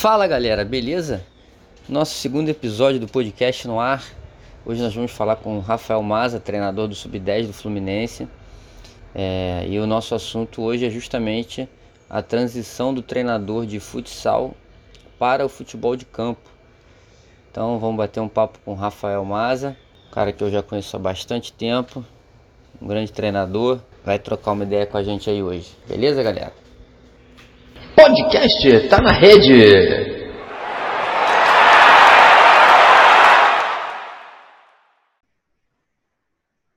Fala galera, beleza? Nosso segundo episódio do podcast no ar. Hoje nós vamos falar com o Rafael Maza, treinador do Sub-10 do Fluminense. É, e o nosso assunto hoje é justamente a transição do treinador de futsal para o futebol de campo. Então vamos bater um papo com o Rafael Maza, cara que eu já conheço há bastante tempo, um grande treinador. Vai trocar uma ideia com a gente aí hoje. Beleza, galera? Podcast tá na rede.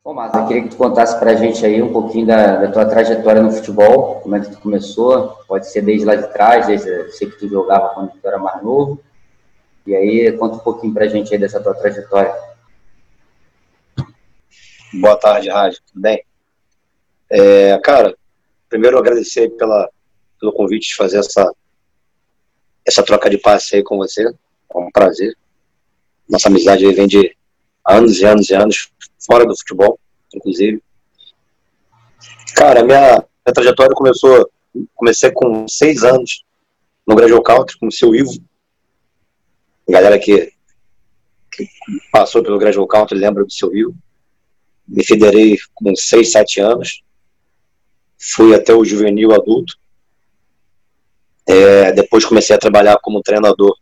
Bom, Márcio, eu queria que tu contasse pra gente aí um pouquinho da, da, tua trajetória no futebol, como é que tu começou, pode ser desde lá de trás, desde, sei que tu jogava quando tu era mais novo, e aí conta um pouquinho pra gente aí dessa tua trajetória. Boa tarde, Rádio, tudo bem? É, cara, primeiro agradecer pela, pelo convite de fazer essa, essa troca de passe aí com você. É um prazer. Nossa amizade aí vem de anos e anos e anos, fora do futebol, inclusive. Cara, minha, minha trajetória começou, comecei com seis anos no Gradual Country, com o seu Ivo. A galera que, que passou pelo Gradual Country lembra do seu Ivo. Me federei com seis, sete anos. Fui até o juvenil adulto. É, depois comecei a trabalhar como treinador.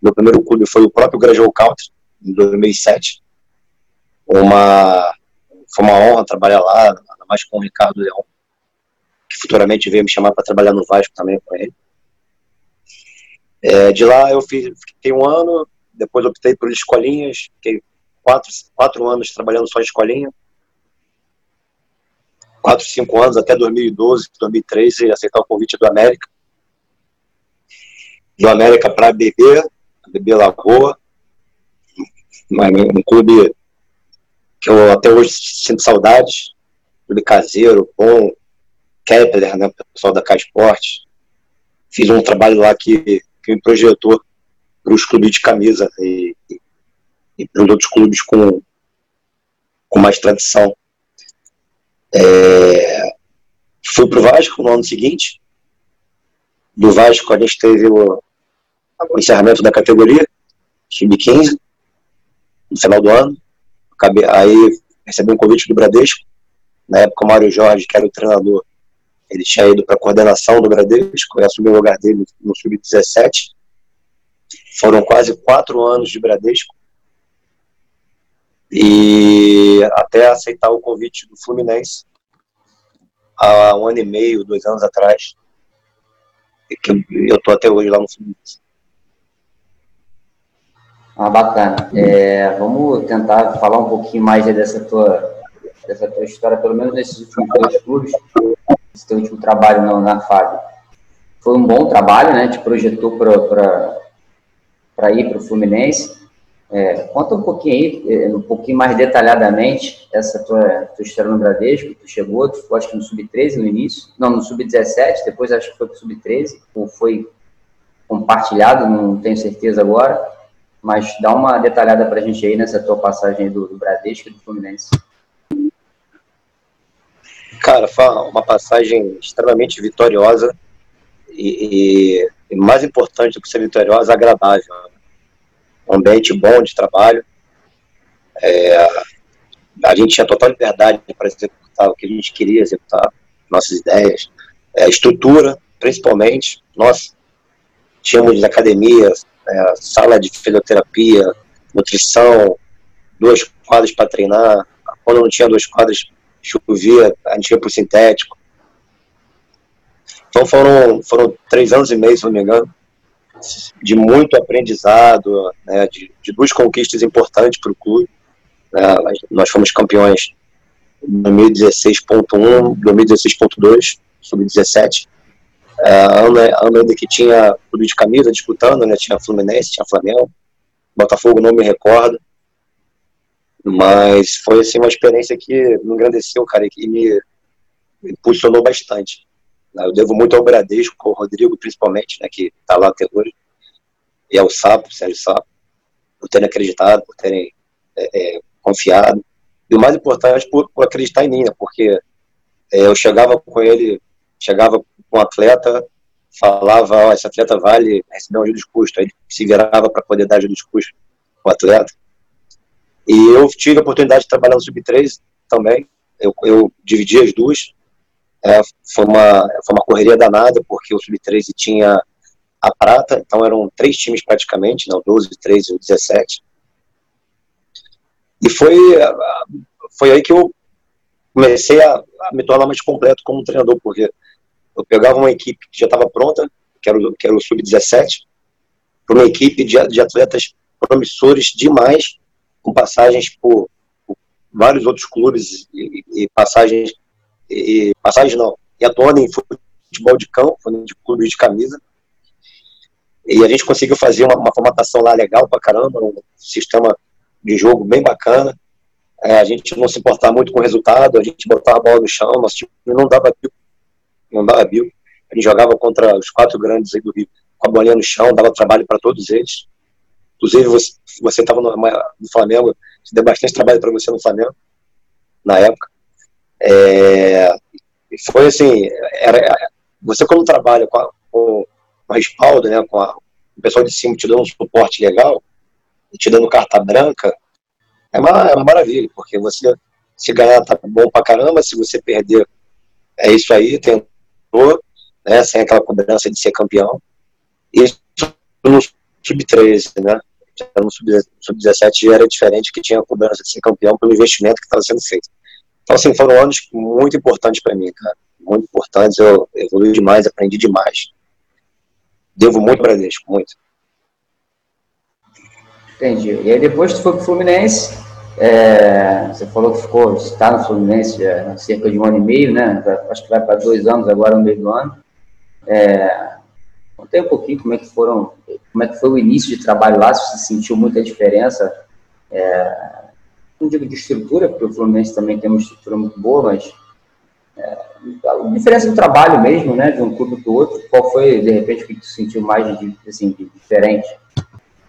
Meu primeiro clube foi o próprio Gradual Country, em 2007. Uma, foi uma honra trabalhar lá, ainda mais com o Ricardo Leão, que futuramente veio me chamar para trabalhar no Vasco também com ele. É, de lá eu fiz, fiquei um ano, depois optei por escolinhas, fiquei quatro, quatro anos trabalhando só em escolinha. Quatro, cinco anos, até 2012, 2013, aceitar o convite do América do América para beber, beber Lagoa, um clube que eu até hoje sinto saudades, clube caseiro, bom, Kepler, né, pessoal da K. Fiz um trabalho lá que, que me projetou para os clubes de camisa e, e, e para os outros clubes com, com mais tradição. É, fui para o Vasco no ano seguinte. Do Vasco a gente teve o, encerramento da categoria, time 15, no final do ano. Acabei, aí recebi um convite do Bradesco. Na época, o Mário Jorge, que era o treinador, ele tinha ido para a coordenação do Bradesco, eu assumi o lugar dele no Sub-17. Foram quase quatro anos de Bradesco. E até aceitar o convite do Fluminense, há um ano e meio, dois anos atrás, que eu estou até hoje lá no Fluminense. Ah, bacana. É, vamos tentar falar um pouquinho mais dessa tua, dessa tua história, pelo menos nesses últimos dois clubes, esse teu último trabalho na, na FAB. Foi um bom trabalho, né? Te projetou para ir para o Fluminense. É, conta um pouquinho é, um pouquinho mais detalhadamente, essa tua, tua história no Bradesco. Tu chegou, tu ficou acho que no Sub-13 no início, não, no Sub-17, depois acho que foi para o Sub-13, ou foi compartilhado, não tenho certeza agora mas dá uma detalhada para a gente aí nessa tua passagem do, do Bradesco e do Fluminense. Cara, uma passagem extremamente vitoriosa e, e, mais importante do que ser vitoriosa, agradável. Um ambiente bom de trabalho. É, a gente tinha total liberdade para executar o que a gente queria executar, nossas ideias. É, estrutura, principalmente. Nós tínhamos academias, é, sala de fisioterapia, nutrição, duas quadras para treinar. Quando não tinha duas quadras, chovia, a gente ia para o sintético. Então foram, foram três anos e meio, se não me engano, de muito aprendizado, né, de, de duas conquistas importantes para o clube. Né, nós fomos campeões em 2016.1, 2016.2, sub-17. É, ano, ano ainda que tinha clube de camisa disputando, né? Tinha Fluminense, tinha Flamengo, Botafogo não me recordo. Mas foi assim uma experiência que me engrandeceu, cara, e que me impulsionou bastante. Eu devo muito ao Bradesco, ao Rodrigo principalmente, né, que está lá até hoje, e ao Sapo, Sérgio Sapo, por terem acreditado, por terem é, é, confiado. E o mais importante, por, por acreditar em mim, né, porque é, eu chegava com ele, chegava um atleta, falava, esse atleta vale receber uma ajuda de custo, aí ele se virava para poder dar ajuda de custo o atleta. E eu tive a oportunidade de trabalhar no Sub-3 também, eu, eu dividi as duas, é, foi, uma, foi uma correria danada, porque o Sub-13 tinha a prata, então eram três times praticamente, né, o 12, o 13 e o 17. E foi, foi aí que eu comecei a, a me tornar mais completo como treinador, porque eu pegava uma equipe que já estava pronta, que era o, que era o Sub-17, para uma equipe de, de atletas promissores demais, com passagens por, por vários outros clubes e, e passagens, e, passagens não, e atuando em futebol de campo, de clubes de camisa. E a gente conseguiu fazer uma, uma formatação lá legal pra caramba, um sistema de jogo bem bacana. É, a gente não se importava muito com o resultado, a gente botava a bola no chão, nosso time não dava bico, não dava bico. A gente jogava contra os quatro grandes aí do Rio, com a bolinha no chão, dava trabalho para todos eles. Inclusive, você estava no, no, Flamengo, deu bastante trabalho para você no Flamengo, na época. É, foi assim, era, você quando trabalha com, a, com o respaldo, né, com a, o pessoal de cima te dando um suporte legal, te dando carta branca, é uma, é uma maravilha, porque você, se ganhar, tá bom pra caramba, se você perder, é isso aí, tentou, né, sem aquela cobrança de ser campeão. Isso no sub-13, né? no sub-17 já era diferente, que tinha a cobrança de ser campeão pelo investimento que estava sendo feito. Então, assim, foram anos muito importantes para mim, cara. Muito importantes, eu evolui demais, aprendi demais. Devo muito para Bradesco, muito. Entendi. E aí depois tu foi pro Fluminense, é, você falou que ficou, está no Fluminense há cerca de um ano e meio, né? Acho que vai para dois anos agora no meio do ano. É, Conta um pouquinho como é que foram, como é que foi o início de trabalho lá, se você sentiu muita diferença, é, não digo de estrutura, porque o Fluminense também tem uma estrutura muito boa, mas é, a diferença do trabalho mesmo, né, de um clube para o outro, qual foi, de repente, o que você sentiu mais de, assim, de diferente?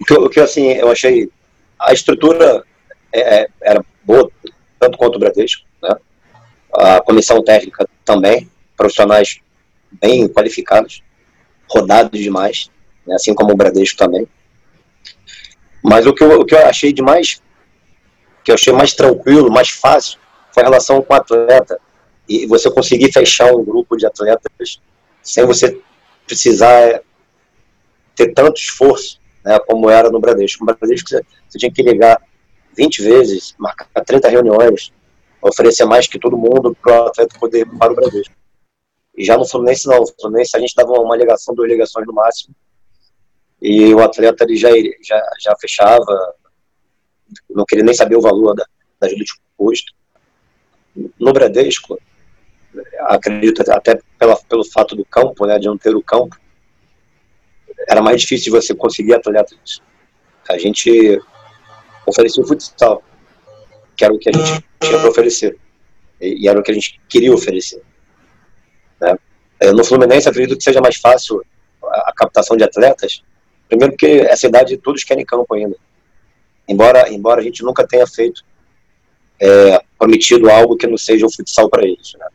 O que, que, assim, eu achei, a estrutura é, é, era boa, tanto quanto o Bradesco, né, a comissão técnica também, profissionais bem qualificados, rodado demais, né, assim como o Bradesco também. Mas o que, eu, o que eu achei de mais, que eu achei mais tranquilo, mais fácil, foi a relação com o atleta. E você conseguir fechar um grupo de atletas sem você precisar ter tanto esforço, né, como era no Bradesco. No Bradesco você, tinha que ligar 20 vezes, marcar 30 reuniões, oferecer mais que todo mundo para o atleta poder para o Bradesco. E já no Fluminense não, no Fluminense a gente dava uma ligação, duas ligações no máximo, e o atleta ele já, já, já fechava, não queria nem saber o valor da, da ajuda de custo. No Bradesco, acredito até pela, pelo fato do campo, né, de não ter o campo, era mais difícil de você conseguir atletas. A gente oferecia o futsal, que era o que a gente tinha para oferecer, e, e era o que a gente queria oferecer. Né? É, no Fluminense, acredito que seja mais fácil a, a captação de atletas, primeiro porque essa idade todos querem campo ainda. Embora, embora a gente nunca tenha feito, é, prometido algo que não seja o futsal para eles. Né?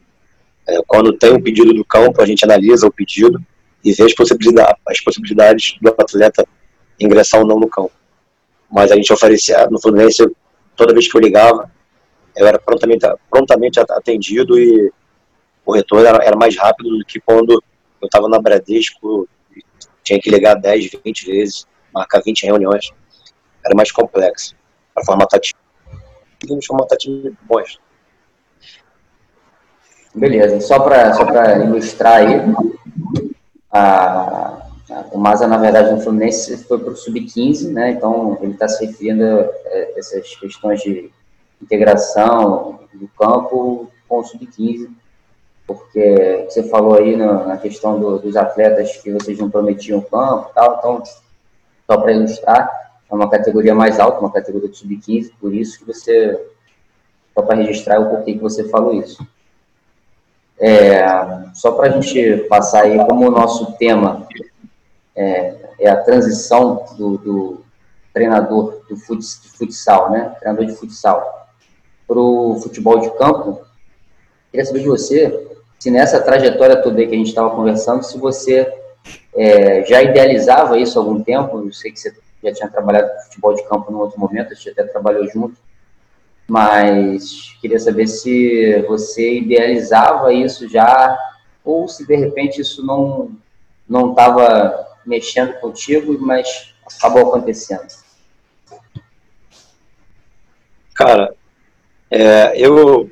É, quando tem um pedido do campo, a gente analisa o pedido e vê as possibilidades, as possibilidades do atleta ingressar ou não no campo. Mas a gente oferecia, no Fluminense, toda vez que eu ligava, eu era prontamente, prontamente atendido e o retorno era, era mais rápido do que quando eu estava na Bradesco, tinha que ligar 10, 20 vezes, marcar 20 reuniões. Era mais complexo para time. Vamos formatar time bons. Beleza, só para só ilustrar aí, a, a, o Maza, na verdade, no Fluminense foi para o Sub-15, né? Então ele está se referindo a essas questões de integração do campo com o Sub-15 porque você falou aí na, na questão do, dos atletas que vocês não prometiam campo e tal, então, só para ilustrar, é uma categoria mais alta, uma categoria de sub-15, por isso que você, só para registrar o porquê que você falou isso. É, só para a gente passar aí, como o nosso tema é, é a transição do, do treinador do futsal, né, treinador de futsal, para o futebol de campo, queria saber de você se nessa trajetória toda que a gente estava conversando, se você é, já idealizava isso há algum tempo? Eu sei que você já tinha trabalhado com futebol de campo em outro momento, a gente até trabalhou junto, mas queria saber se você idealizava isso já ou se de repente isso não não estava mexendo contigo, mas acabou acontecendo. Cara, é, eu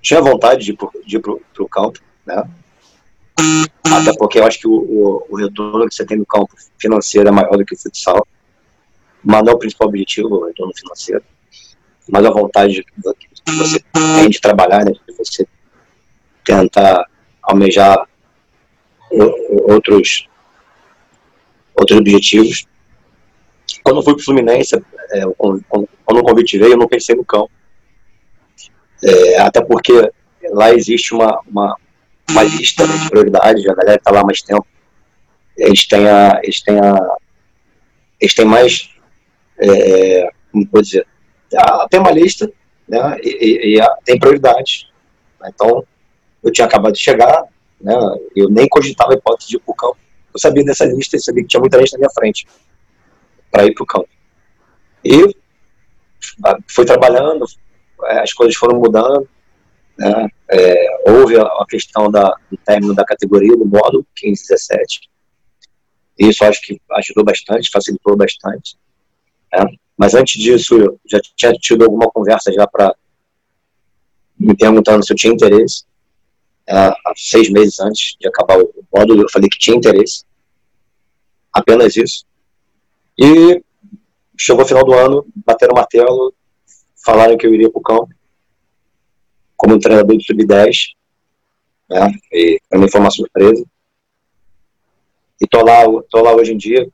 tinha vontade de ir, pro, pro campo, né? Até porque eu acho que o, o, o, retorno que você tem no campo financeiro é maior do que o futsal. Mas não é o principal objetivo, o retorno financeiro. Mas a vontade que você tem de trabalhar, né? De você tentar almejar outros, outros objetivos. Quando eu fui para o Fluminense, é, quando, quando o convite veio, eu não pensei no campo. É, até porque lá existe uma, uma, uma lista de prioridades, a galera está lá há mais tempo. Eles têm, a, eles têm, a, eles têm mais, é, como pode dizer, tem uma lista né, e, e, e tem prioridades. Então, eu tinha acabado de chegar, né, eu nem cogitava a hipótese de ir para o campo. Eu sabia dessa lista e sabia que tinha muita gente na minha frente para ir para o campo. E fui trabalhando, as coisas foram mudando, né? É, houve a, questão da, do término da categoria, do módulo 15, 17. Isso acho que ajudou bastante, facilitou bastante. Né? Mas antes disso, eu já tinha tido alguma conversa já para me perguntando se eu tinha interesse. É, há seis meses antes de acabar o módulo, eu falei que tinha interesse. Apenas isso. E chegou o final do ano, bateram o martelo, falaram que eu iria para o campo como treinador do Sub-10, né? E para mim foi uma surpresa. E tô lá, tô lá hoje em dia,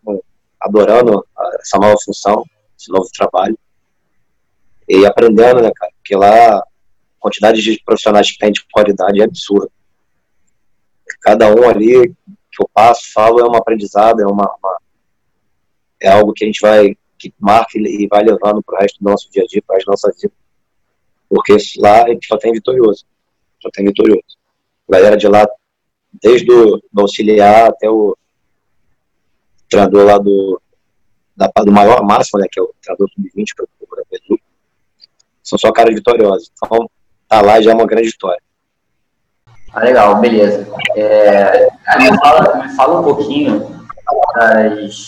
adorando essa nova função, esse novo trabalho. E aprendendo, né, cara? Porque lá a quantidade de profissionais que tem de qualidade é absurda. Cada um ali que eu passo, falo, é um aprendizado, é uma, uma é algo que a gente vai, que marca e vai levando para o resto do nosso dia a dia, para as nossas vidas porque lá a gente só tem vitorioso. Só tem vitorioso. A galera de lá, desde o auxiliar até o treinador lá do, da, do maior máximo, né, que é o treinador sub-20, que é o são só caras vitoriosos. Então, tá lá já é uma grande vitória. Ah, legal, beleza. É, me, fala, me fala um pouquinho das,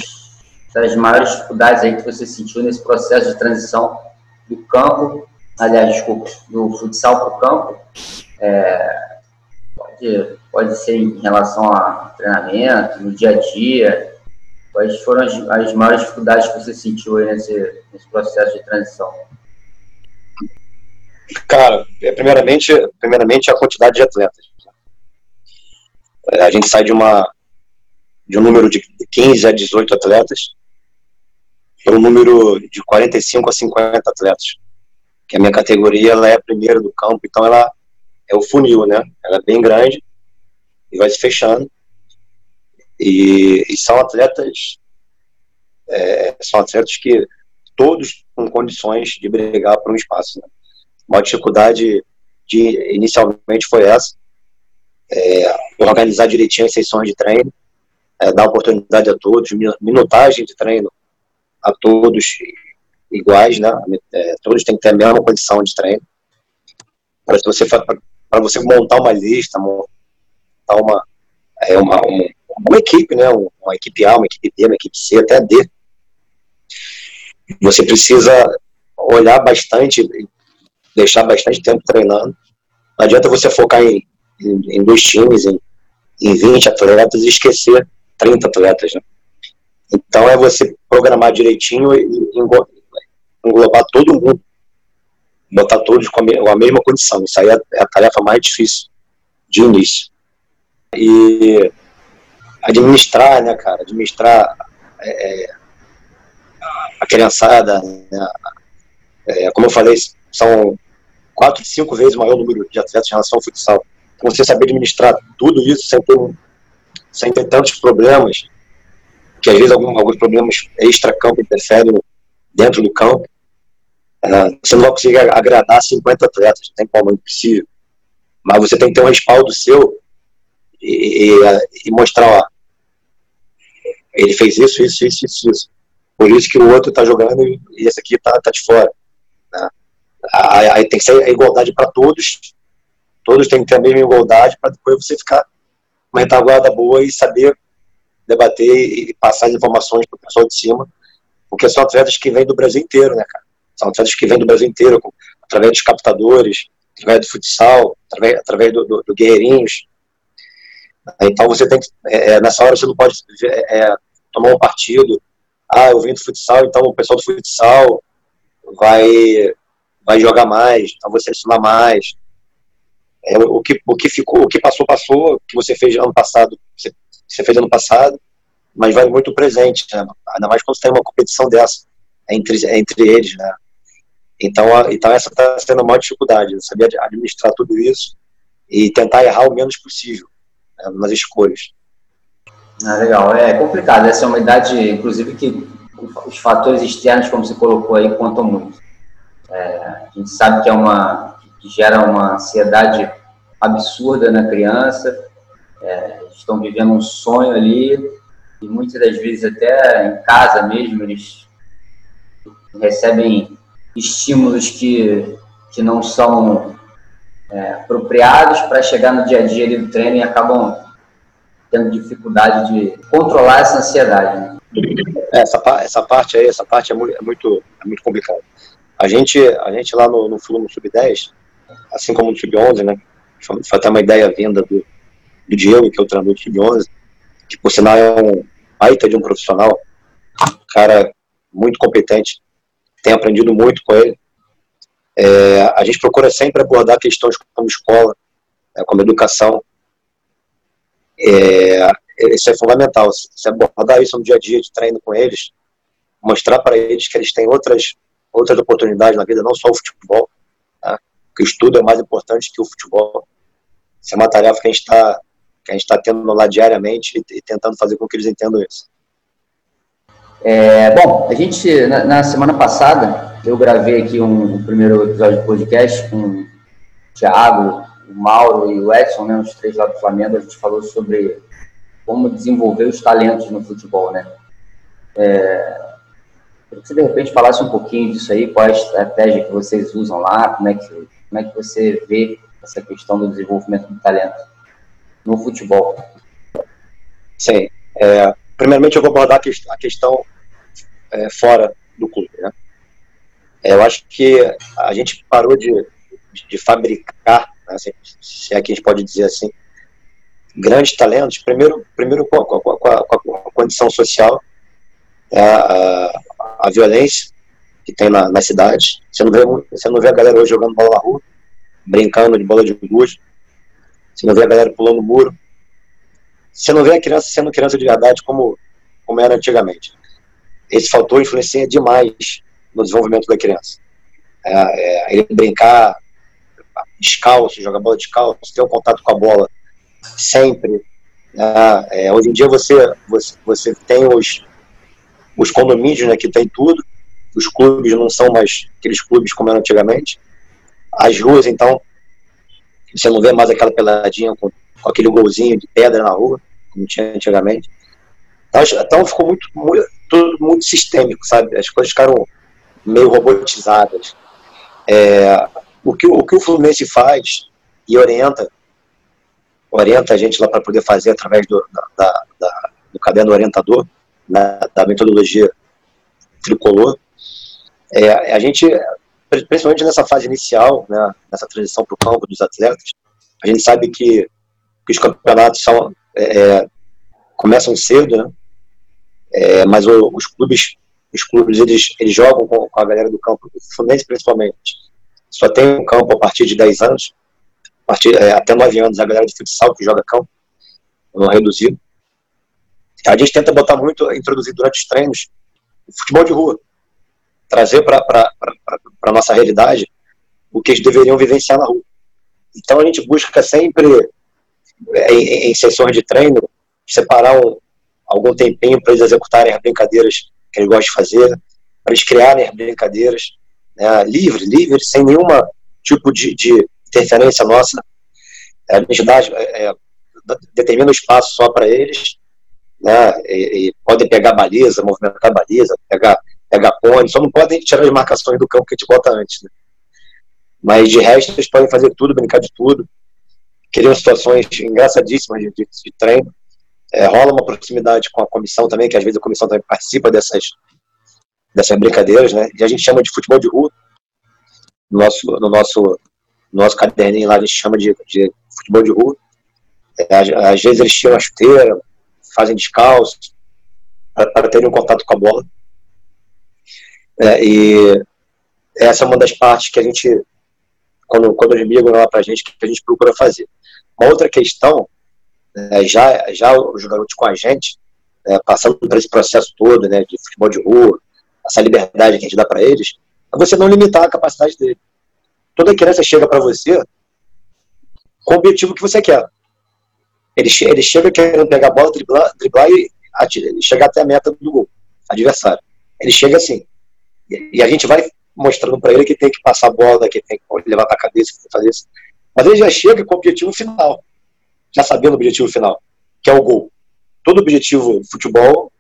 das maiores dificuldades aí que você sentiu nesse processo de transição do campo aliás, desculpa, do futsal para o campo, é, pode, pode ser em relação a treinamento, no dia a dia, quais foram as, as maiores dificuldades que você sentiu aí nesse, nesse processo de transição? Cara, é, primeiramente, primeiramente a quantidade de atletas. É, a gente sai de uma de um número de 15 a 18 atletas para um número de 45 a 50 atletas que a minha categoria ela é a primeira do campo, então ela é o funil, né? Ela é bem grande e vai se fechando. E, e são atletas é, são atletas que todos com condições de brigar por um espaço. Né? Uma dificuldade de inicialmente foi essa, é, organizar direitinho as sessões de treino, é, dar oportunidade a todos, minutagem de treino a todos iguais, né? É, todos têm que ter a mesma condição de treino. Para você, você montar uma lista, montar uma, é uma, uma, uma, equipe, né? Uma equipe A, uma equipe B, uma equipe C, até D. Você precisa olhar bastante, deixar bastante tempo treinando. Não adianta você focar em, em, em dois times, em, em 20 atletas e esquecer 30 atletas, né? Então é você programar direitinho e, englobar todo mundo, botar todos com a mesma condição. Isso aí é, é a tarefa mais difícil de início. E administrar, né, cara, administrar é, é a criançada, né, é, como eu falei, são quatro, cinco vezes maior número de atletas em relação ao futsal. Então, você saber administrar tudo isso sem ter, sem ter tantos problemas, que às vezes alguns, alguns problemas extra-campo interferem dentro do campo. Uh, você não vai conseguir agradar 50 atletas, não tem como, é impossível. Mas você tem que ter um respaldo seu e, e, e mostrar, ó, ele fez isso, isso, isso, isso, isso. Por isso que o outro está jogando e esse aqui está tá de fora. Né? Aí tem que ser a igualdade para todos, todos têm que ter a mesma igualdade para depois você ficar uma retaguarda boa e saber debater e passar as informações para o pessoal de cima, porque são atletas que vêm do Brasil inteiro, né, cara? São atletas que vêm do Brasil inteiro, através dos captadores, através do futsal, através, através do, do, do Guerreirinhos. Então você tem que, é, é, nessa hora você não pode é, é, tomar um partido, ah, eu vim do futsal, então o pessoal do futsal vai, vai jogar mais, então você ensinar mais. É, o, que, o que ficou, o que passou, passou, o que você fez ano passado, você, você fez ano passado, mas vai muito presente, né? ainda mais quando tem uma competição dessa entre, entre eles, né? Então, então essa está sendo a maior dificuldade, saber administrar tudo isso e tentar errar o menos possível né, nas escolhas. Ah, legal, é complicado. Essa é uma idade, inclusive, que os fatores externos, como você colocou aí, contam muito. É, a gente sabe que é uma que gera uma ansiedade absurda na criança. É, estão vivendo um sonho ali e muitas das vezes até em casa mesmo eles recebem estímulos que, que não são é, apropriados para chegar no dia a dia ali do treino e acabam tendo dificuldade de controlar essa ansiedade. Né? Essa, essa parte aí, essa parte é muito, é muito, é muito complicada. A gente, a gente lá no, no Flumo Sub-10, assim como no Sub-11, né, foi até uma ideia vinda do, do Diego, que é o treinador do Sub-11, que por sinal é um baita de um profissional, cara muito competente, tem aprendido muito com ele. É, a gente procura sempre abordar questões como escola, né, como educação. É, isso é fundamental. Se abordar isso no dia a dia de treino com eles, mostrar para eles que eles têm outras, outras oportunidades na vida, não só o futebol, tá? que o estudo é mais importante que o futebol. Isso é uma tarefa que a gente está que a gente está tendo lá diariamente e, tentando fazer com que eles entendam isso. É, bom, a gente, na, na, semana passada, eu gravei aqui um, um, primeiro episódio de podcast com o Thiago, o Mauro e o Edson, né, os três lá do Flamengo. A gente falou sobre como desenvolver os talentos no futebol, né? É, queria que você, de repente, falasse um pouquinho disso aí, qual é a estratégia que vocês usam lá, como é que, como é que você vê essa questão do desenvolvimento do talento no futebol. Sim. É, primeiramente, eu vou abordar a questão é, fora do clube. Né? É, eu acho que a gente parou de, de fabricar, né, se, se é que a gente pode dizer assim, grandes talentos, primeiro, primeiro com, a, com, a, com a condição social, é, a, a, violência que tem na, na cidade. Você não, vê, você não vê a galera hoje jogando bola na rua, brincando de bola de gude. Você não vê a galera pulando muro. Você não vê a criança sendo criança de verdade como, como era antigamente esse fator influencia demais no desenvolvimento da criança. É, é, ele brincar descalço, jogar bola descalço, ter um contato com a bola sempre. Né? É, hoje em dia você, você, você tem os, os condomínios né, que tem tudo, os clubes não são mais aqueles clubes como eram antigamente. As ruas, então, você não vê mais aquela peladinha com, com aquele golzinho de pedra na rua, como tinha antigamente. Então, então ficou muito, muito tudo muito sistêmico, sabe? As coisas ficaram meio robotizadas. É, o, que, o que o Fluminense faz e orienta, orienta a gente lá para poder fazer através do, da, da, do caderno orientador, na, da metodologia tricolor, é, a gente, principalmente nessa fase inicial, né, nessa transição para o campo dos atletas, a gente sabe que, que os campeonatos são, é, é começam cedo, né, é, mas o, os clubes, os clubes eles, eles jogam com, a galera do campo, principalmente. Só tem um campo a partir de 10 anos, a partir, é, até 9 anos a galera de futsal que joga campo, no reduzido. A gente tenta botar muito, introduzir durante os treinos, futebol de rua. Trazer para a nossa realidade o que eles deveriam vivenciar na rua. Então a gente busca sempre, é, em, em sessões de treino, separar um, algum tempinho para eles executarem as brincadeiras que eles gostam de fazer, para eles criarem as brincadeiras né, livre, livre, sem nenhuma tipo de, de interferência nossa. A gente dá, é, é determina o espaço só para eles né? E, e podem pegar baliza, movimentar baliza, pegar, pegar cone, só não podem tirar as marcações do campo que a gente bota antes, né? Mas de resto, eles podem fazer tudo, brincar de tudo. Criam situações engraçadíssimas de, de, de treino. É, rola uma proximidade com a comissão também, que às vezes a comissão também participa dessas, dessas brincadeiras, né? E a gente chama de futebol de rua. No nosso, no nosso, no nosso caderninho lá a gente chama de, de futebol de rua. É, às, às, vezes eles tiram a chuteira, fazem descalço, para terem um contato com a bola. É, e essa é uma das partes que a gente quando, quando eles ligam lá para a gente, que a gente procura fazer. Uma outra questão, é, já, já os garotos com a gente, é, passando por esse processo todo né, de futebol de rua, essa liberdade que a gente dá para eles, é você não limitar a capacidade dele. Toda criança chega para você com o objetivo que você quer. Ele, ele chega querendo pegar a bola, driblar, driblar e atirar, ele chegar até a meta do gol, adversário. Ele chega assim. E a gente vai mostrando para ele que tem que passar a bola, que tem que levantar a cabeça, que tem que fazer isso. Mas ele já chega com o objetivo final, já sabendo o objetivo final, que é o gol. Todo objetivo futebol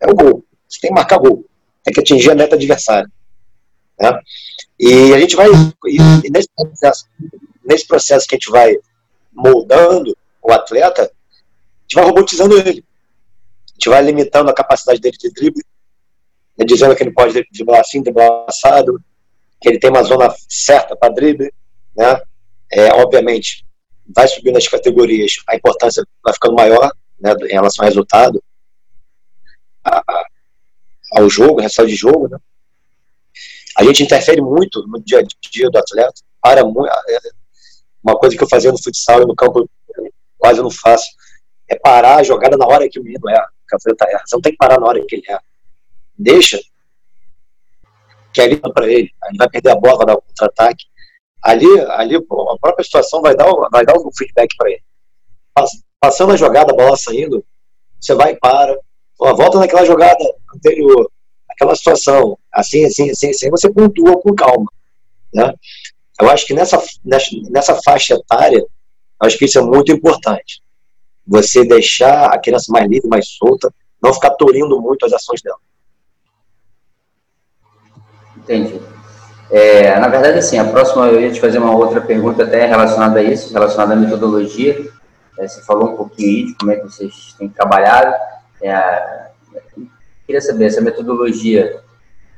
é o gol. Você tem que marcar gol, tem que atingir a meta adversária. Né? E a gente vai, nesse, processo, nesse processo que a gente vai moldando o atleta, a gente vai robotizando ele. A gente vai limitando a capacidade dele de drible, né, dizendo que ele pode driblar assim, driblar assado, que ele tem uma zona certa para drible, né? É, obviamente, vai subindo as categorias, a importância vai ficando maior, né, em relação ao resultado, a, a, ao jogo, resultado de jogo, né? A gente interfere muito no dia a dia do atleta, para muito, é, uma coisa que eu fazia no futsal e no campo quase não faço, é parar a jogada na hora que o menino erra, que o atleta erra. Você não tem que parar na hora que ele erra deixa, que ali para ele, ele vai perder a bola, vai contra-ataque. Ali, ali a própria situação vai dar, vai dar um feedback para ele. Passando a jogada, a bola saindo, você vai e para, volta naquela jogada anterior, aquela situação, assim, assim, assim, assim, você pontua com calma. Né? Eu acho que nessa, nessa, faixa etária, acho que isso é muito importante. Você deixar a criança mais livre, mais solta, não ficar torindo muito as ações dela. Entendi. É, na verdade, assim, a próxima eu ia te fazer uma outra pergunta até relacionada a isso, relacionada à metodologia. É, você falou um pouquinho de como é que vocês têm trabalhado. É, queria saber, essa metodologia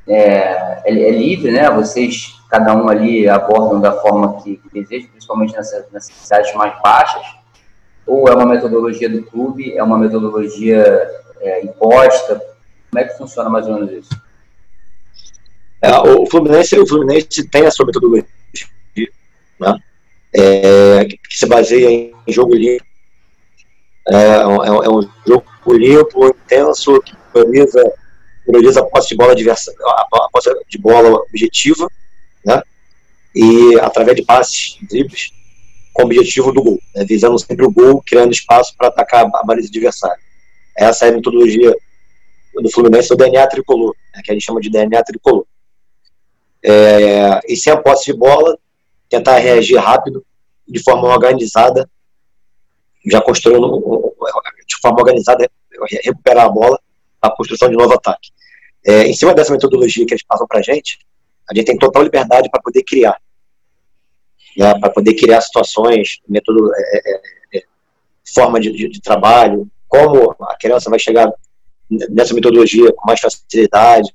é, é, é, livre, né? Vocês, cada um ali, abordam da forma que, deseja, principalmente nessas, nessas mais baixas? Ou é uma metodologia do clube, é uma metodologia é, imposta? Como é que funciona mais ou menos isso? É, o, Fluminense, o Fluminense tem a sua metodologia, né? É, que se baseia em jogo limpo. É, é, é um jogo limpo, intenso, que prioriza, prioriza a posse de bola diversa, a posse de bola objetiva, né? E através de passes, dribles, com o objetivo do gol, né? visando sempre o gol, criando espaço para atacar a baliza adversária. Essa é a metodologia do Fluminense, o DNA tricolor, né? que a gente chama de DNA tricolor é, e sem a posse de bola, tentar reagir rápido, de forma organizada, já construindo de forma organizada, recuperar a bola, a construção de novo ataque. É, em cima dessa metodologia que eles passam para a gente, a gente tem total liberdade para poder criar, né, para poder criar situações, metodo, é, é, é, forma de, de, de trabalho, como a criança vai chegar nessa metodologia com mais facilidade,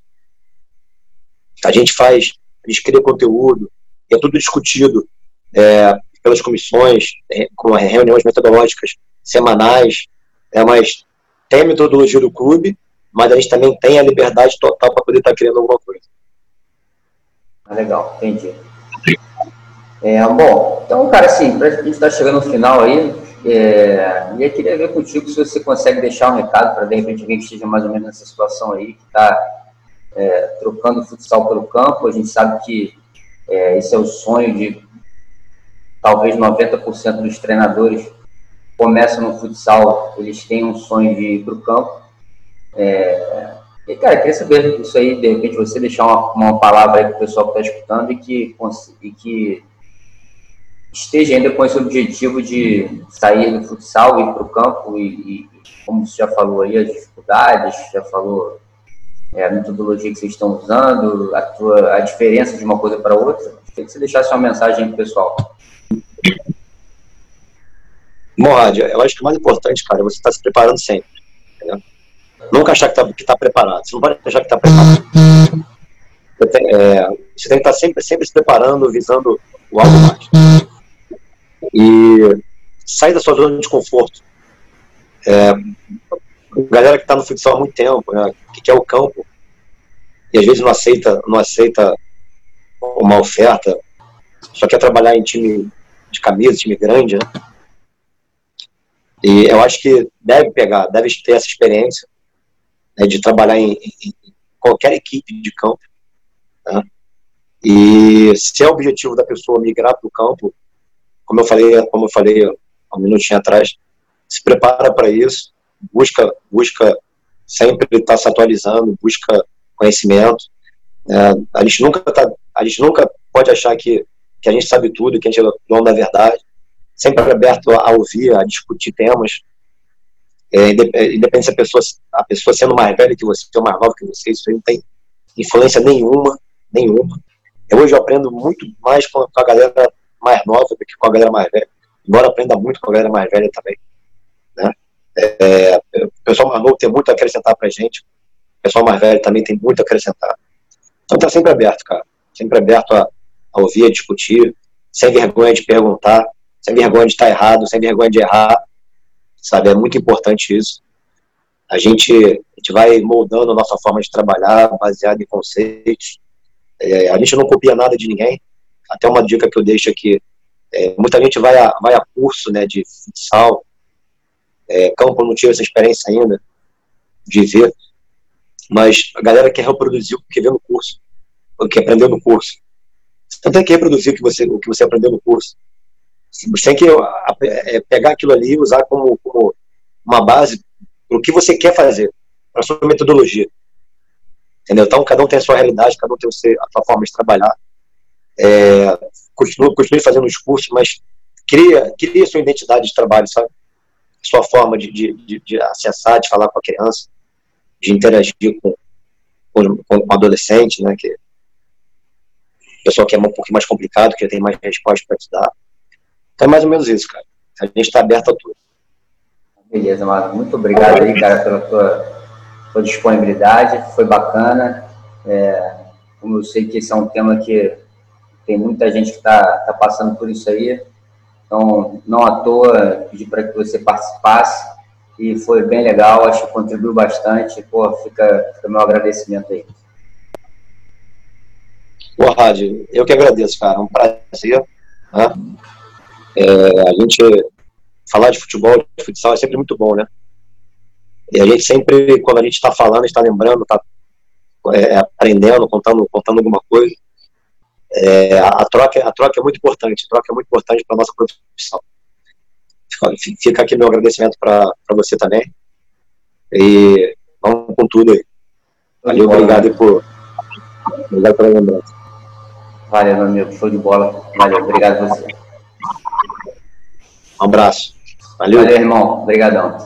a gente faz, a gente cria conteúdo, é tudo discutido é, pelas comissões, é, com reuniões metodológicas semanais, é, mas tem a metodologia do clube, mas a gente também tem a liberdade total para poder estar tá criando alguma coisa. Ah, legal, entendi. É, bom, então, cara, assim, a gente estar tá chegando no final aí, é, e eu queria ver contigo se você consegue deixar um recado para, de repente, alguém que esteja mais ou menos nessa situação aí, que está é, trocando futsal pelo campo. A gente sabe que é, esse é o sonho de talvez 90% dos treinadores começam no futsal, eles têm um sonho de ir para o campo. É, e, cara, queria saber isso aí, de repente, você deixar uma, uma palavra aí para o pessoal que está escutando e que, e que esteja ainda com esse objetivo de sair do futsal, ir para o campo e, e como você já falou aí, as dificuldades, já falou é, a metodologia que vocês estão usando, a, tua, a diferença de uma coisa para outra. Queria que você deixasse uma mensagem para o pessoal. Morad, eu acho que o mais importante, cara, é você estar tá se preparando sempre. Entendeu? Nunca achar que está tá preparado. Você não pode achar que está preparado. Você tem, é, você tem que estar tá sempre, sempre se preparando, visando o algo mais. E sair da sua zona de conforto. É, galera que está no futsal há muito tempo, né, que quer o campo, e às vezes não aceita, não aceita uma oferta, só quer trabalhar em time de camisa, time grande, né? E eu acho que deve pegar, deve ter essa experiência né, de trabalhar em, em, qualquer equipe de campo. Né? E se é o objetivo da pessoa migrar para o campo, como eu falei, como eu falei há um minutinho atrás, se prepara para isso, busca, busca sempre estar tá se atualizando, busca conhecimento. É, a gente nunca tá, a gente nunca pode achar que, que a gente sabe tudo, que a gente é dono da verdade. Sempre aberto a, ouvir, a discutir temas. É, independente se a pessoa, a pessoa sendo mais velha que você ou mais nova que você, isso aí não tem influência nenhuma, nenhuma. Eu hoje eu aprendo muito mais com a galera mais nova do que com a galera mais velha. Embora aprenda muito com a galera mais velha também. Né? É, o pessoal mais novo tem muito a acrescentar pra gente. O pessoal mais velho também tem muito a acrescentar. Então tá sempre aberto, cara. Sempre aberto a, a ouvir, a discutir, sem vergonha de perguntar, sem vergonha de estar errado, sem vergonha de errar. Sabe, é muito importante isso. A gente, a gente vai moldando a nossa forma de trabalhar baseado em conceitos. É, a gente não copia nada de ninguém. Até uma dica que eu deixo aqui. É, muita gente vai a, vai a curso né, de futsal, é, campo não tive essa experiência ainda de ver, mas a galera quer reproduzir o que vê no curso, o que aprendeu no curso. Você tem que reproduzir o que você, o que você aprendeu no curso. Você tem que é, pegar aquilo ali e usar como, como uma base para o que você quer fazer, para sua metodologia. Entendeu? Então, cada um tem a sua realidade, cada um tem a sua forma de trabalhar. É, continue, continue fazendo os cursos, mas cria, cria sua identidade de trabalho, sabe? Sua forma de, de, de, acessar, de falar com a criança, de interagir com, com, o adolescente, né? Que o pessoal que é um pouquinho mais complicado, que tem mais respostas para te dar. Então é mais ou menos isso, cara. A gente está aberto a tudo. Beleza, Marcos. Muito obrigado aí, cara, pela tua, tua disponibilidade. Foi bacana. É, como eu sei que esse é um tema que tem muita gente que está tá passando por isso aí. Então, não à toa, pedi para que você participasse e foi bem legal, acho que contribuiu bastante. Pô, fica, fica meu agradecimento aí. Boa, Rádio, eu que agradeço, cara, um prazer. Né? É, a gente falar de futebol, de futsal é sempre muito bom, né? E a gente sempre, quando a gente está falando, está lembrando, está é, aprendendo, contando, contando alguma coisa. É, a, troca, a troca é muito importante, a troca é muito importante para a nossa profissão. Fica aqui meu agradecimento para você também. E vamos com tudo aí. Valeu, obrigado por. Obrigado pela lembrança. Valeu, meu amigo. Show de bola. Valeu, obrigado a você. Um abraço. Valeu. Valeu, irmão. Obrigadão.